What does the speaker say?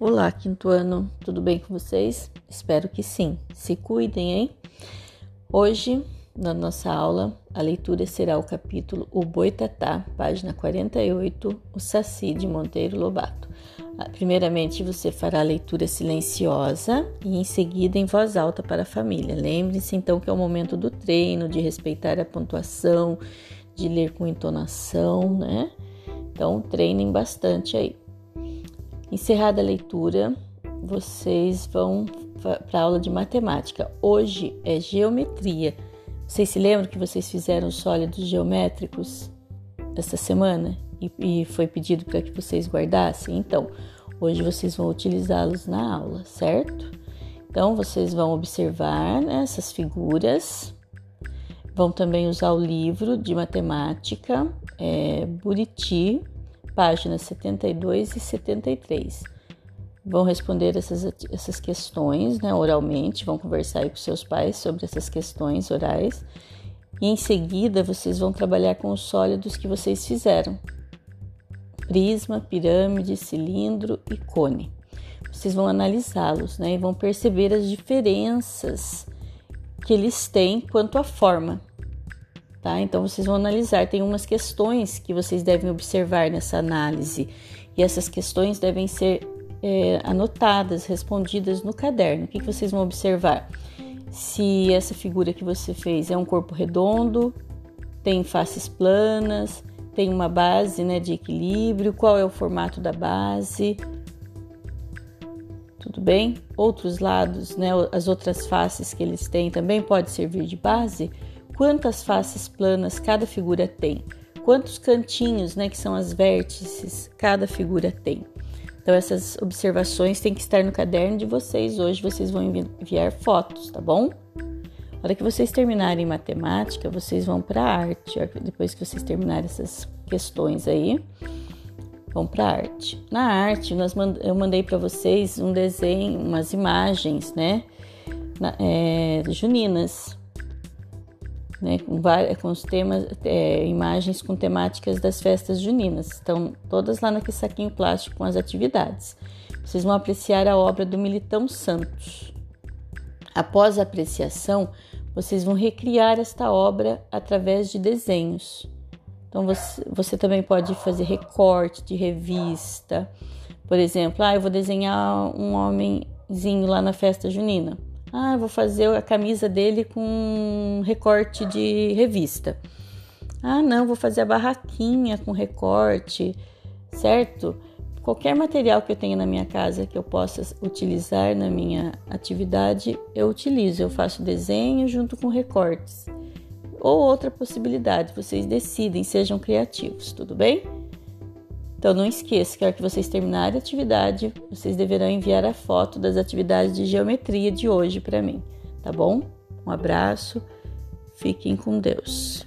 Olá, quinto ano, tudo bem com vocês? Espero que sim. Se cuidem, hein? Hoje, na nossa aula, a leitura será o capítulo O Boitatá, página 48, o Saci de Monteiro Lobato. Ah, primeiramente, você fará a leitura silenciosa e em seguida em voz alta para a família. Lembre-se então que é o momento do treino, de respeitar a pontuação, de ler com entonação, né? Então, treinem bastante aí. Encerrada a leitura, vocês vão para a aula de matemática. Hoje é geometria. Vocês se lembram que vocês fizeram sólidos geométricos essa semana e, e foi pedido para que vocês guardassem? Então, hoje vocês vão utilizá-los na aula, certo? Então, vocês vão observar né, essas figuras, vão também usar o livro de matemática, é, Buriti, páginas 72 e 73. Vão responder essas, essas questões né, oralmente, vão conversar com seus pais sobre essas questões orais. E em seguida, vocês vão trabalhar com os sólidos que vocês fizeram: prisma, pirâmide, cilindro e cone. Vocês vão analisá-los né, e vão perceber as diferenças que eles têm quanto à forma tá? Então vocês vão analisar, tem umas questões que vocês devem observar nessa análise e essas questões devem ser é, anotadas, respondidas no caderno. O que, que vocês vão observar? Se essa figura que você fez é um corpo redondo, tem faces planas, tem uma base né, de equilíbrio, qual é o formato da base, tudo bem? Outros lados, né, as outras faces que eles têm também pode servir de base quantas faces planas cada figura tem, quantos cantinhos, né, que são as vértices, cada figura tem. Então essas observações têm que estar no caderno de vocês. Hoje vocês vão enviar fotos, tá bom? Na hora que vocês terminarem matemática, vocês vão para arte. Depois que vocês terminarem essas questões aí, vão para arte. Na arte, nós mand eu mandei para vocês um desenho, umas imagens, né? Na, é, juninas né, com, várias, com os temas, é, imagens com temáticas das festas juninas. Estão todas lá naquele saquinho plástico com as atividades. Vocês vão apreciar a obra do Militão Santos. Após a apreciação, vocês vão recriar esta obra através de desenhos. Então você, você também pode fazer recorte de revista. Por exemplo, ah, eu vou desenhar um homenzinho lá na festa junina. Ah, vou fazer a camisa dele com recorte de revista. Ah, não, vou fazer a barraquinha com recorte, certo? Qualquer material que eu tenha na minha casa que eu possa utilizar na minha atividade, eu utilizo. Eu faço desenho junto com recortes. Ou outra possibilidade, vocês decidem, sejam criativos, tudo bem? Então não esqueça que ao que vocês terminarem a atividade, vocês deverão enviar a foto das atividades de geometria de hoje para mim, tá bom? Um abraço, fiquem com Deus.